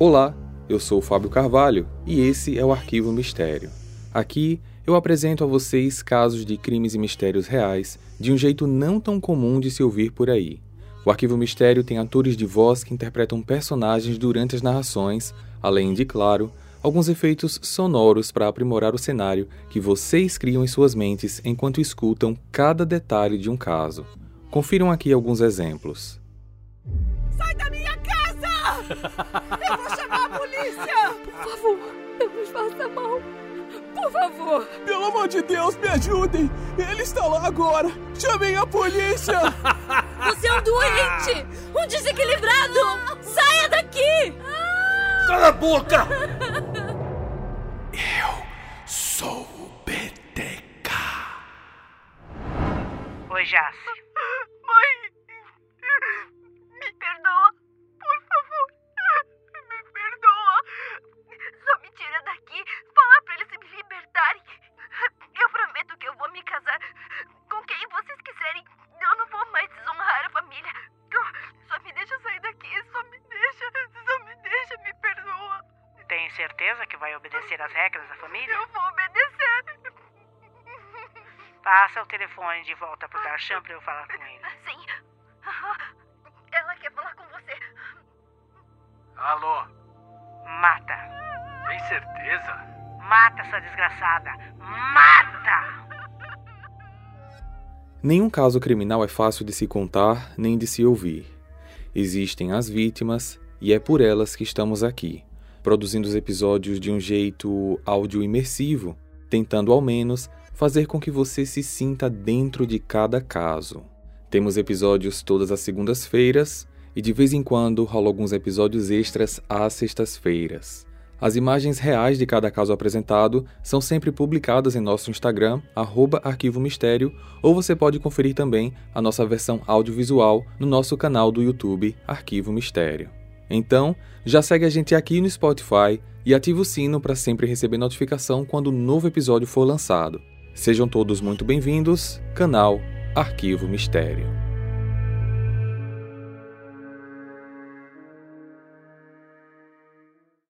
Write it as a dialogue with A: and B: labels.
A: Olá, eu sou o Fábio Carvalho e esse é o Arquivo Mistério. Aqui eu apresento a vocês casos de crimes e mistérios reais de um jeito não tão comum de se ouvir por aí. O Arquivo Mistério tem atores de voz que interpretam personagens durante as narrações, além de, claro, alguns efeitos sonoros para aprimorar o cenário que vocês criam em suas mentes enquanto escutam cada detalhe de um caso. Confiram aqui alguns exemplos.
B: Eu vou chamar a polícia!
C: Por favor, não nos faça mal. Por favor!
D: Pelo amor de Deus, me ajudem! Ele está lá agora! Chamem a polícia!
C: Você é um doente! Um desequilibrado! Saia daqui!
E: Cala a boca!
D: Eu sou o BTK.
F: Oi, Jace. Certeza que vai obedecer às regras da família?
B: Eu vou obedecer!
F: Passa o telefone de volta pro Darchan pra eu falar com ele.
B: Sim! Ela quer falar com você!
E: Alô,
F: Mata.
E: tem certeza?
F: Mata essa desgraçada. Mata!
A: Nenhum caso criminal é fácil de se contar nem de se ouvir. Existem as vítimas e é por elas que estamos aqui, produzindo os episódios de um jeito áudio imersivo, tentando ao menos fazer com que você se sinta dentro de cada caso. Temos episódios todas as segundas-feiras e de vez em quando rolam alguns episódios extras às sextas-feiras. As imagens reais de cada caso apresentado são sempre publicadas em nosso Instagram, Arquivo Mistério, ou você pode conferir também a nossa versão audiovisual no nosso canal do YouTube Arquivo Mistério. Então, já segue a gente aqui no Spotify e ativa o sino para sempre receber notificação quando um novo episódio for lançado. Sejam todos muito bem-vindos, canal Arquivo Mistério.